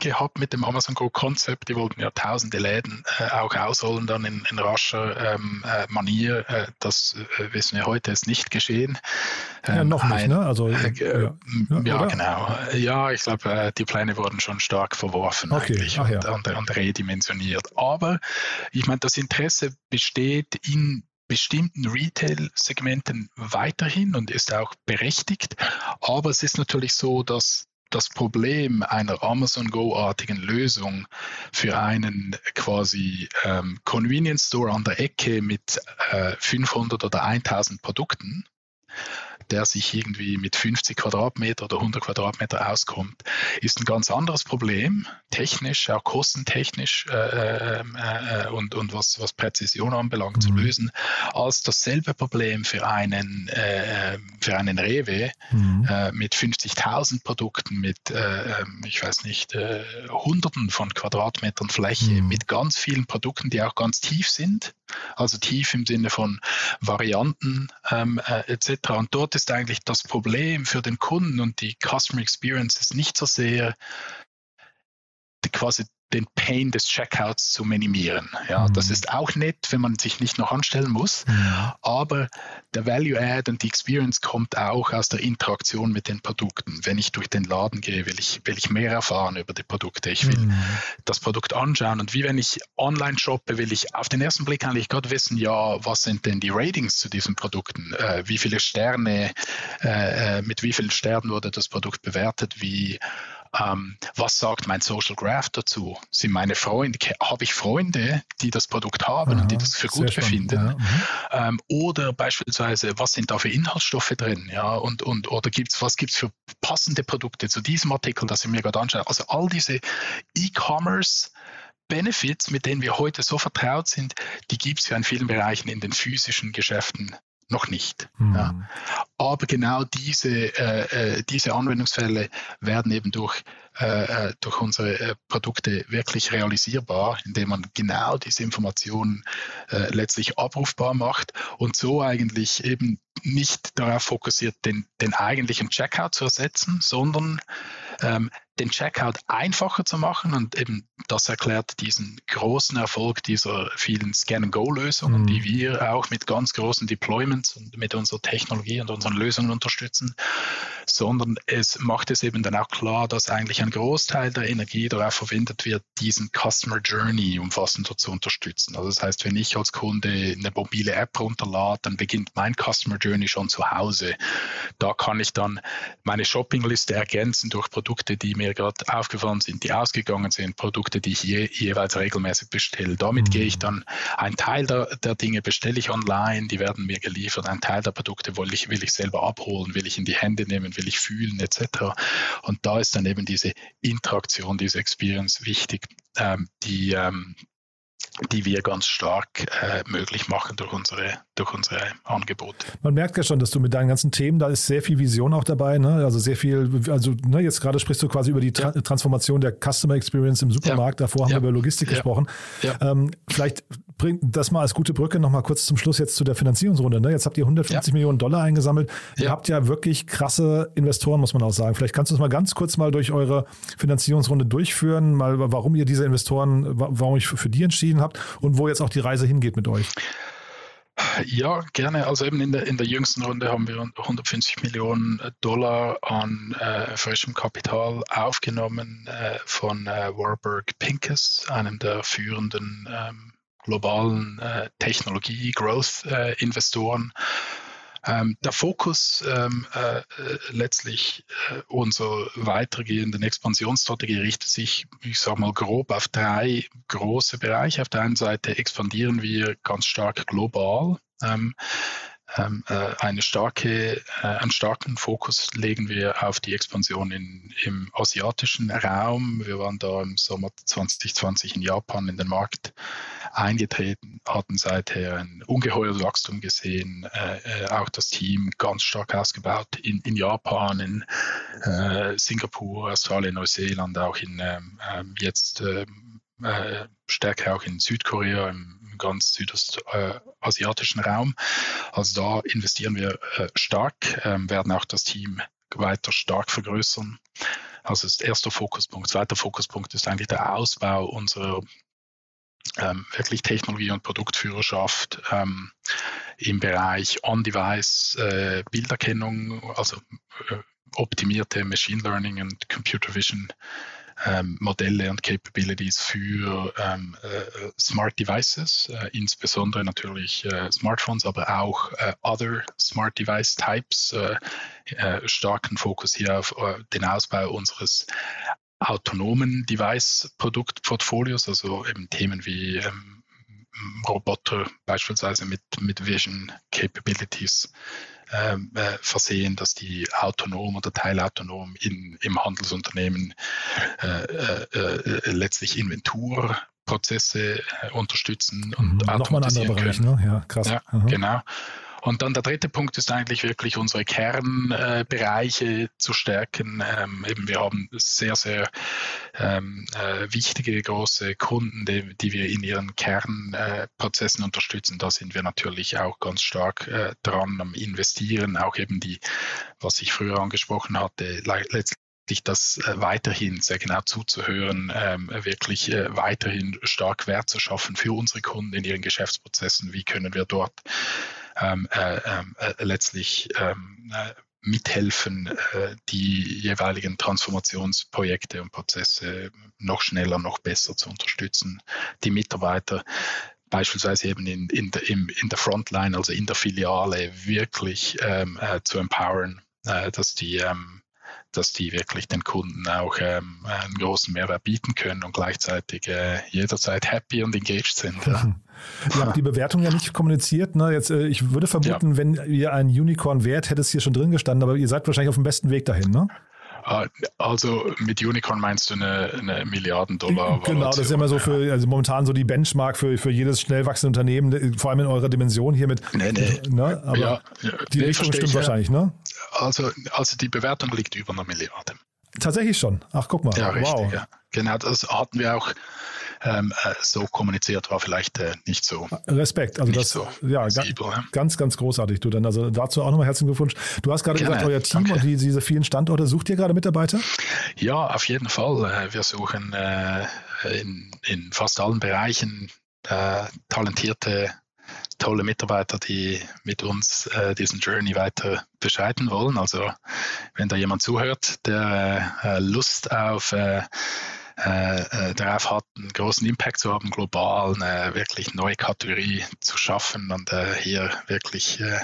gehabt mit dem Amazon Go Konzept. Die wollten ja tausende Läden äh, auch ausholen dann in, in rascher ähm, äh, Manier. Äh, das äh, wissen wir heute ist nicht geschehen. Ähm, ja, noch nicht, ein, ne? Also, äh, ja, ja genau. Ja, ich glaube, äh, die Pläne wurden schon stark verworfen okay. eigentlich Ach, und, ja. und, und redimensioniert. Aber ich meine, das Interesse besteht in bestimmten Retail-Segmenten weiterhin und ist auch berechtigt. Aber es ist natürlich so, dass das Problem einer Amazon Go-artigen Lösung für einen quasi ähm, Convenience Store an der Ecke mit äh, 500 oder 1000 Produkten der sich irgendwie mit 50 Quadratmeter oder 100 Quadratmeter auskommt, ist ein ganz anderes Problem, technisch, auch kostentechnisch äh, ähm, äh, und, und was, was Präzision anbelangt, mhm. zu lösen, als dasselbe Problem für einen, äh, für einen Rewe mhm. Äh, mit 50.000 Produkten, mit, äh, ähm, ich weiß nicht, äh, Hunderten von Quadratmetern Fläche, mhm. mit ganz vielen Produkten, die auch ganz tief sind, also tief im Sinne von Varianten ähm, etc. Und dort ist eigentlich das Problem für den Kunden und die Customer Experience ist nicht so sehr die quasi den Pain des Checkouts zu minimieren. Ja, mhm. Das ist auch nett, wenn man sich nicht noch anstellen muss, mhm. aber der Value Add und die Experience kommt auch aus der Interaktion mit den Produkten. Wenn ich durch den Laden gehe, will ich, will ich mehr erfahren über die Produkte. Ich will mhm. das Produkt anschauen und wie wenn ich online shoppe, will ich auf den ersten Blick eigentlich gerade wissen, ja, was sind denn die Ratings zu diesen Produkten? Äh, wie viele Sterne, äh, äh mit wie vielen Sternen wurde das Produkt bewertet? Wie ähm, was sagt mein Social Graph dazu? Sind meine Freunde, habe ich Freunde, die das Produkt haben Aha, und die das für gut befinden? Ja, mhm. ähm, oder beispielsweise, was sind da für Inhaltsstoffe drin? Ja, und, und, oder gibt's, was gibt es für passende Produkte zu diesem Artikel, das ich mir gerade anschaue? Also all diese E-Commerce- Benefits, mit denen wir heute so vertraut sind, die gibt es ja in vielen Bereichen in den physischen Geschäften noch nicht. Mhm. Ja. Aber genau diese, äh, äh, diese Anwendungsfälle werden eben durch, äh, äh, durch unsere äh, Produkte wirklich realisierbar, indem man genau diese Informationen äh, letztlich abrufbar macht und so eigentlich eben nicht darauf fokussiert, den, den eigentlichen Checkout zu ersetzen, sondern ähm, den Checkout einfacher zu machen und eben das erklärt diesen großen Erfolg dieser vielen Scan-and-Go-Lösungen, mhm. die wir auch mit ganz großen Deployments und mit unserer Technologie und unseren Lösungen unterstützen, sondern es macht es eben dann auch klar, dass eigentlich ein Großteil der Energie darauf verwendet wird, diesen Customer Journey umfassender zu unterstützen. Also das heißt, wenn ich als Kunde eine mobile App runterlade, dann beginnt mein Customer Journey schon zu Hause. Da kann ich dann meine Shoppingliste ergänzen durch Produkte, die mir gerade aufgefallen sind, die ausgegangen sind, Produkte, die ich je, jeweils regelmäßig bestelle. Damit mhm. gehe ich dann, ein Teil der, der Dinge bestelle ich online, die werden mir geliefert, ein Teil der Produkte will ich, will ich selber abholen, will ich in die Hände nehmen, will ich fühlen etc. Und da ist dann eben diese Interaktion, diese Experience wichtig, ähm, die, ähm, die wir ganz stark äh, möglich machen durch unsere, durch unsere Angebote. Man merkt ja schon, dass du mit deinen ganzen Themen, da ist sehr viel Vision auch dabei, ne? also sehr viel, also ne, jetzt gerade sprichst du quasi über die Tra ja. Transformation der Customer Experience im Supermarkt, ja. davor haben ja. wir über Logistik gesprochen. Ähm, vielleicht bringt das mal als gute Brücke nochmal kurz zum Schluss jetzt zu der Finanzierungsrunde. Ne? Jetzt habt ihr 150 ja. Millionen Dollar eingesammelt. Ja. Ihr habt ja wirklich krasse Investoren, muss man auch sagen. Vielleicht kannst du uns mal ganz kurz mal durch eure Finanzierungsrunde durchführen, mal warum ihr diese Investoren, warum ich für die entschieden habt und wo jetzt auch die Reise hingeht mit euch. Ja, gerne. Also eben in der, in der jüngsten Runde haben wir 150 Millionen Dollar an äh, frischem Kapital aufgenommen äh, von äh, Warburg Pincus, einem der führenden ähm, globalen äh, Technologie-Growth-Investoren. Ähm, der Fokus ähm, äh, letztlich äh, unserer weitergehenden Expansionsstrategie richtet sich, ich sage mal grob, auf drei große Bereiche. Auf der einen Seite expandieren wir ganz stark global. Ähm, ähm, äh, eine starke, äh, einen starken Fokus legen wir auf die Expansion in, im asiatischen Raum. Wir waren da im Sommer 2020 in Japan in den Markt eingetreten, hatten seither ein ungeheures Wachstum gesehen, äh, auch das Team ganz stark ausgebaut in, in Japan, in Singapur, Australien, Neuseeland, auch in ähm, ähm jetzt ähm, äh, stärker auch in Südkorea, im ganz südostasiatischen Raum. Also da investieren wir äh, stark, ähm, werden auch das Team weiter stark vergrößern. Also das erste Fokuspunkt. Zweiter Fokuspunkt ist eigentlich der Ausbau unserer ähm, wirklich Technologie- und Produktführerschaft ähm, im Bereich On-Device äh, Bilderkennung, also äh, optimierte Machine Learning und Computer Vision ähm, Modelle und Capabilities für ähm, äh, Smart Devices, äh, insbesondere natürlich äh, Smartphones, aber auch äh, other Smart Device Types. Äh, äh, starken Fokus hier auf den Ausbau unseres autonomen Device-Produktportfolios, also eben Themen wie ähm, Roboter beispielsweise mit, mit Vision Capabilities ähm, äh, versehen, dass die autonom oder teilautonom in, im Handelsunternehmen letztlich Inventurprozesse äh, unterstützen und mhm, Nochmal ein anderer Bereich, ne? Ja, krass. Ja, genau. Und dann der dritte Punkt ist eigentlich wirklich unsere Kernbereiche äh, zu stärken. Ähm, eben wir haben sehr, sehr ähm, äh, wichtige große Kunden, die, die, wir in ihren Kernprozessen äh, unterstützen. Da sind wir natürlich auch ganz stark äh, dran am Investieren, auch eben die, was ich früher angesprochen hatte, letztlich das äh, weiterhin sehr genau zuzuhören, ähm, wirklich äh, weiterhin stark Wert zu schaffen für unsere Kunden in ihren Geschäftsprozessen. Wie können wir dort ähm, äh, ähm, äh, letztlich mithelfen, die jeweiligen Transformationsprojekte und Prozesse noch schneller, noch besser zu unterstützen, die Mitarbeiter beispielsweise eben in, in, der, in der Frontline, also in der Filiale, wirklich ähm, äh, zu empowern, äh, dass die ähm, dass die wirklich den Kunden auch ähm, einen großen Mehrwert bieten können und gleichzeitig äh, jederzeit happy und engaged sind. Ja. Ihr habt die Bewertung ja nicht kommuniziert. Ne? Jetzt, äh, ich würde vermuten, ja. wenn ihr ein Unicorn wärt, hätte es hier schon drin gestanden, aber ihr seid wahrscheinlich auf dem besten Weg dahin, ne? Ah, also mit Unicorn meinst du eine, eine Milliarden Dollar? Genau, das ist immer so für, also momentan so die Benchmark für, für jedes schnell wachsende Unternehmen, vor allem in eurer Dimension hier mit. Nee, nee. Ne? Aber ja, die nee, Richtung stimmt wahrscheinlich, ne? Also, also die Bewertung liegt über einer Milliarde. Tatsächlich schon. Ach, guck mal. Ja, richtig, wow. Ja. Genau, das hatten wir auch ähm, äh, so kommuniziert, war vielleicht äh, nicht so. Respekt, also das so ja, visibel, ja, ganz, ganz großartig. Du dann also dazu auch nochmal herzlichen Glückwunsch. Du hast gerade gesagt, euer Team danke. und die, diese vielen Standorte, sucht ihr gerade Mitarbeiter? Ja, auf jeden Fall. Äh, wir suchen äh, in, in fast allen Bereichen äh, talentierte tolle Mitarbeiter, die mit uns äh, diesen Journey weiter beschreiten wollen. Also wenn da jemand zuhört, der äh, Lust auf äh, äh, äh, darauf hat, einen großen Impact zu haben, global eine wirklich neue Kategorie zu schaffen und äh, hier wirklich äh,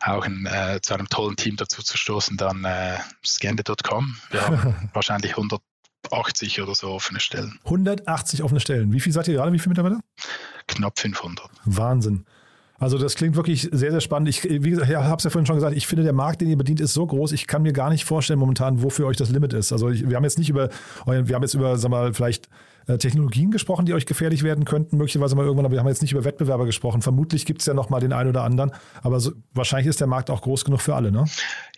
auch ein, äh, zu einem tollen Team dazu zu stoßen, dann äh, scande.com. Wir haben wahrscheinlich 180 oder so offene Stellen. 180 offene Stellen. Wie viel seid ihr gerade? Wie viele Mitarbeiter? Knapp 500. Wahnsinn. Also das klingt wirklich sehr, sehr spannend. Ich, wie gesagt, ich habe es ja vorhin schon gesagt, ich finde, der Markt, den ihr bedient, ist so groß, ich kann mir gar nicht vorstellen momentan, wofür euch das Limit ist. Also ich, wir haben jetzt nicht über, wir haben jetzt über, sag mal, vielleicht Technologien gesprochen, die euch gefährlich werden könnten, möglicherweise mal irgendwann, aber wir haben jetzt nicht über Wettbewerber gesprochen. Vermutlich gibt es ja noch mal den einen oder anderen, aber so, wahrscheinlich ist der Markt auch groß genug für alle, ne?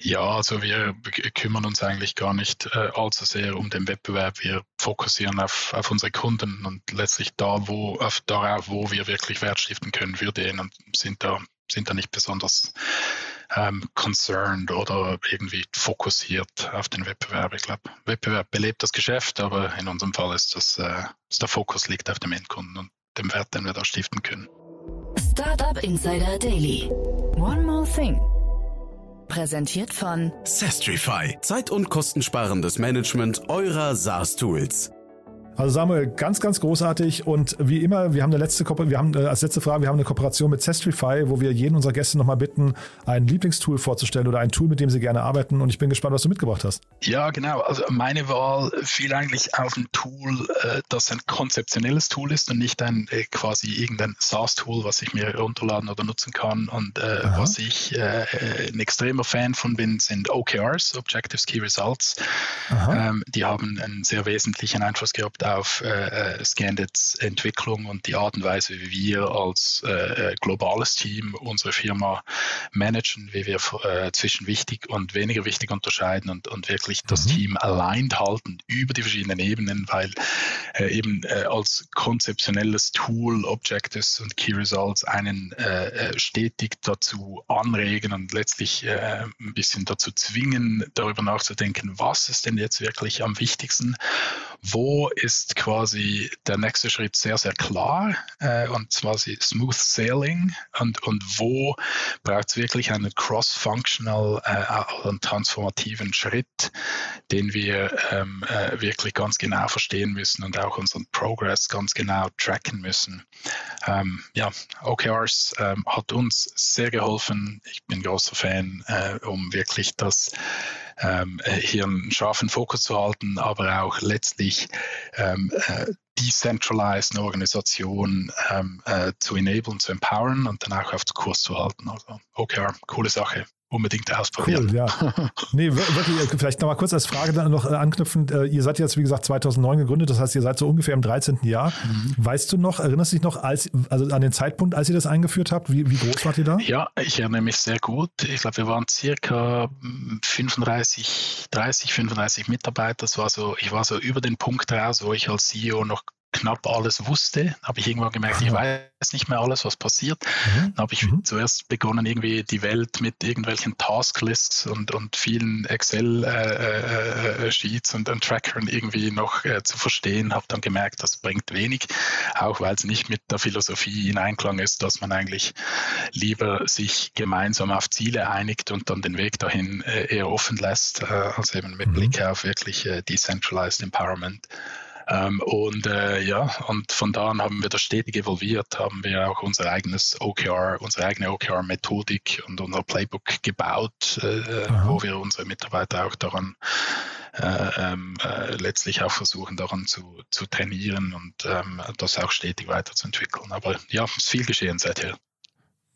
Ja, also wir kümmern uns eigentlich gar nicht äh, allzu sehr um den Wettbewerb. Wir fokussieren auf, auf unsere Kunden und letztlich da, wo, auf darauf, wo wir wirklich Wert stiften können für den und sind da, sind da nicht besonders ähm, concerned oder irgendwie fokussiert auf den Wettbewerb. Ich glaube, Wettbewerb belebt das Geschäft, aber in unserem Fall ist das, äh, der Fokus liegt auf dem Endkunden und dem Wert, den wir da stiften können. Startup Insider Daily. One more thing. Präsentiert von Sestrify. Zeit- und kostensparendes Management eurer SaaS-Tools. Also Samuel, ganz, ganz großartig und wie immer, wir haben eine letzte wir haben äh, als letzte Frage, wir haben eine Kooperation mit Zestrify, wo wir jeden unserer Gäste nochmal bitten, ein Lieblingstool vorzustellen oder ein Tool, mit dem sie gerne arbeiten und ich bin gespannt, was du mitgebracht hast. Ja, genau. Also meine Wahl fiel eigentlich auf ein Tool, äh, das ein konzeptionelles Tool ist und nicht ein äh, quasi irgendein SaaS-Tool, was ich mir runterladen oder nutzen kann. Und was ich ein extremer Fan von bin, sind OKRs, Objectives Key Results. Ähm, die haben einen sehr wesentlichen Einfluss gehabt auf äh, äh, Scandits Entwicklung und die Art und Weise, wie wir als äh, äh, globales Team unsere Firma managen, wie wir äh, zwischen wichtig und weniger wichtig unterscheiden und, und wirklich das mhm. Team aligned halten über die verschiedenen Ebenen, weil äh, eben äh, als konzeptionelles Tool Objectives und Key Results einen stetig dazu anregen und letztlich ein bisschen dazu zwingen, darüber nachzudenken, was ist denn jetzt wirklich am wichtigsten, wo ist quasi der nächste Schritt sehr, sehr klar äh, und zwar Smooth Sailing und, und wo braucht es wirklich einen cross-functional äh, und transformativen Schritt, den wir ähm, äh, wirklich ganz genau verstehen müssen und auch unseren Progress ganz genau tracken müssen. Ähm, ja, OKRs ähm, hat uns sehr geholfen. Ich bin großer Fan, äh, um wirklich das ähm, äh, hier einen scharfen Fokus zu halten, aber auch letztlich ähm, äh, decentralized Organisation ähm, äh, zu enablen, zu empowern und dann auch auf Kurs zu halten. Also OKR, coole Sache unbedingt ausprobieren. Cool, ja. nee, wirklich, äh, vielleicht nochmal kurz als Frage dann noch äh, anknüpfend. Äh, ihr seid jetzt, wie gesagt, 2009 gegründet, das heißt, ihr seid so ungefähr im 13. Jahr. Mhm. Weißt du noch, erinnerst du dich noch als, also an den Zeitpunkt, als ihr das eingeführt habt? Wie, wie groß wart ihr da? Ja, ich erinnere mich sehr gut. Ich glaube, wir waren circa 35, 30, 35 Mitarbeiter. Das war so, ich war so über den Punkt raus, wo ich als CEO noch knapp alles wusste, habe ich irgendwann gemerkt, ich weiß nicht mehr alles, was passiert. Mhm. Dann habe ich mhm. zuerst begonnen, irgendwie die Welt mit irgendwelchen Tasklists und, und vielen Excel-Sheets äh, äh, und, und Trackern irgendwie noch äh, zu verstehen, habe dann gemerkt, das bringt wenig, auch weil es nicht mit der Philosophie in Einklang ist, dass man eigentlich lieber sich gemeinsam auf Ziele einigt und dann den Weg dahin äh, eher offen lässt, äh, als eben mit mhm. Blick auf wirklich äh, Decentralized Empowerment. Ähm, und äh, ja, und von da an haben wir das stetig evolviert, haben wir auch unser eigenes OKR, unsere eigene OKR-Methodik und unser Playbook gebaut, äh, wo wir unsere Mitarbeiter auch daran äh, ähm, äh, letztlich auch versuchen, daran zu, zu trainieren und ähm, das auch stetig weiterzuentwickeln. Aber ja, es ist viel geschehen seither.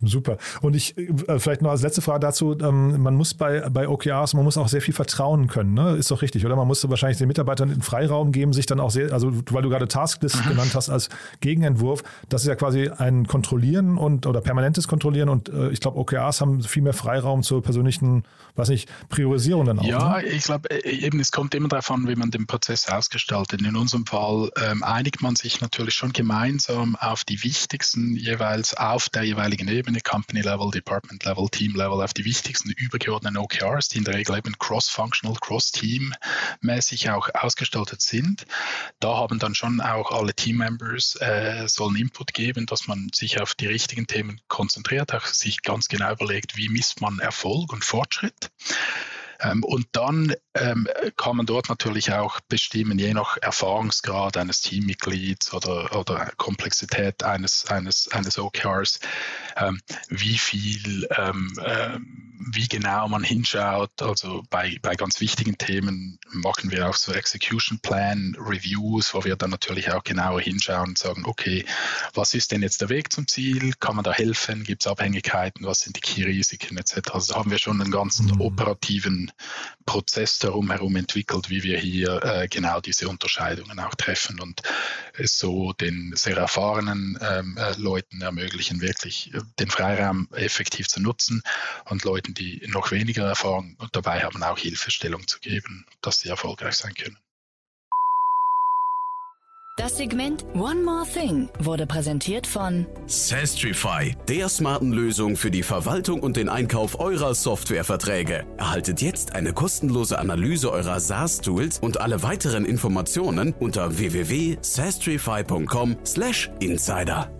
Super. Und ich, äh, vielleicht noch als letzte Frage dazu, ähm, man muss bei, bei OKRs, man muss auch sehr viel vertrauen können, ne? Ist doch richtig, oder? Man muss wahrscheinlich den Mitarbeitern einen Freiraum geben, sich dann auch sehr, also weil du gerade Tasklist mhm. genannt hast als Gegenentwurf, das ist ja quasi ein Kontrollieren und oder permanentes Kontrollieren und äh, ich glaube, OKRs haben viel mehr Freiraum zur persönlichen, weiß nicht, Priorisierung dann auch. Ja, ne? ich glaube, äh, eben, es kommt immer darauf an, wie man den Prozess ausgestaltet. In unserem Fall ähm, einigt man sich natürlich schon gemeinsam auf die wichtigsten jeweils auf der jeweiligen Ebene Ebene, Company Level, Department Level, Team Level, auf die wichtigsten übergeordneten OKRs, die in der Regel eben cross-functional, cross-team-mäßig auch ausgestaltet sind. Da haben dann schon auch alle Team-Members äh, sollen Input geben, dass man sich auf die richtigen Themen konzentriert, auch sich ganz genau überlegt, wie misst man Erfolg und Fortschritt. Ähm, und dann ähm, kann man dort natürlich auch bestimmen, je nach Erfahrungsgrad eines Teammitglieds oder, oder Komplexität eines, eines, eines OKRs, ähm, wie viel, wie genau man hinschaut. Also bei, bei ganz wichtigen Themen machen wir auch so Execution Plan Reviews, wo wir dann natürlich auch genauer hinschauen und sagen, okay, was ist denn jetzt der Weg zum Ziel? Kann man da helfen? Gibt es Abhängigkeiten? Was sind die Key-Risiken etc.? Also da haben wir schon einen ganzen mhm. operativen Prozess darum herum entwickelt, wie wir hier äh, genau diese Unterscheidungen auch treffen und es so den sehr erfahrenen ähm, äh, Leuten ermöglichen, wirklich äh, den Freiraum effektiv zu nutzen und Leuten, die noch weniger Erfahrung dabei haben, auch Hilfestellung zu geben, dass sie erfolgreich sein können. Das Segment One More Thing wurde präsentiert von Sastrify, der smarten Lösung für die Verwaltung und den Einkauf eurer Softwareverträge. Erhaltet jetzt eine kostenlose Analyse eurer SaaS-Tools und alle weiteren Informationen unter www.sastrify.com/insider.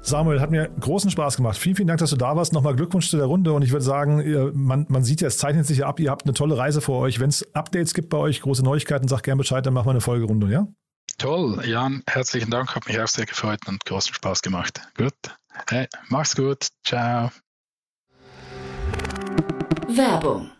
Samuel, hat mir großen Spaß gemacht. Vielen, vielen Dank, dass du da warst. Nochmal Glückwunsch zu der Runde. Und ich würde sagen, man, man sieht ja, es zeichnet sich ab. Ihr habt eine tolle Reise vor euch. Wenn es Updates gibt bei euch, große Neuigkeiten, sag gerne Bescheid, dann machen wir eine Folgerunde, ja? Toll, Jan, herzlichen Dank, hat mich auch sehr gefreut und großen Spaß gemacht. Gut, hey, mach's gut, ciao. Werbung.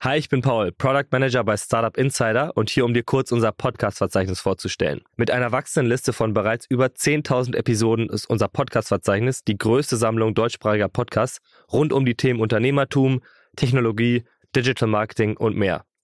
Hi, ich bin Paul, Product Manager bei Startup Insider und hier, um dir kurz unser Podcast-Verzeichnis vorzustellen. Mit einer wachsenden Liste von bereits über 10.000 Episoden ist unser Podcast-Verzeichnis die größte Sammlung deutschsprachiger Podcasts rund um die Themen Unternehmertum, Technologie, Digital Marketing und mehr.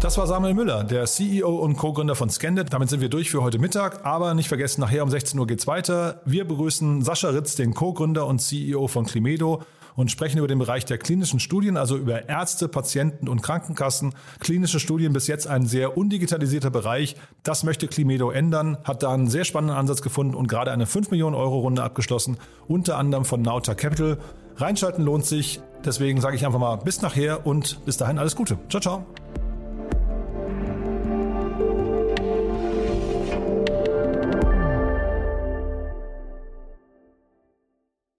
Das war Samuel Müller, der CEO und Co-Gründer von Scandit. Damit sind wir durch für heute Mittag. Aber nicht vergessen, nachher um 16 Uhr geht's weiter. Wir begrüßen Sascha Ritz, den Co-Gründer und CEO von Climedo und sprechen über den Bereich der klinischen Studien, also über Ärzte, Patienten und Krankenkassen. Klinische Studien bis jetzt ein sehr undigitalisierter Bereich. Das möchte Climedo ändern, hat da einen sehr spannenden Ansatz gefunden und gerade eine 5 Millionen Euro Runde abgeschlossen, unter anderem von Nauta Capital. Reinschalten lohnt sich. Deswegen sage ich einfach mal bis nachher und bis dahin alles Gute. Ciao, ciao.